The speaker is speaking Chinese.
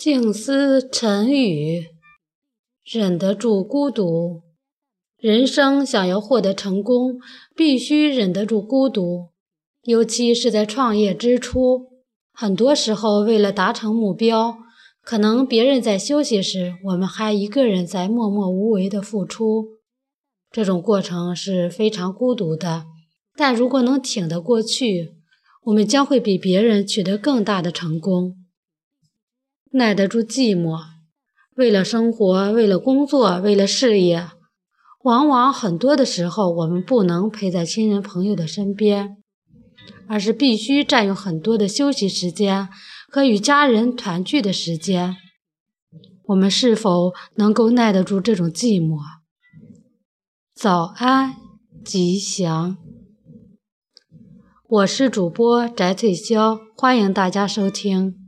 静思沉语，忍得住孤独。人生想要获得成功，必须忍得住孤独，尤其是在创业之初。很多时候，为了达成目标，可能别人在休息时，我们还一个人在默默无为的付出。这种过程是非常孤独的。但如果能挺得过去，我们将会比别人取得更大的成功。耐得住寂寞，为了生活，为了工作，为了事业，往往很多的时候，我们不能陪在亲人朋友的身边，而是必须占用很多的休息时间和与家人团聚的时间。我们是否能够耐得住这种寂寞？早安，吉祥。我是主播翟翠潇，欢迎大家收听。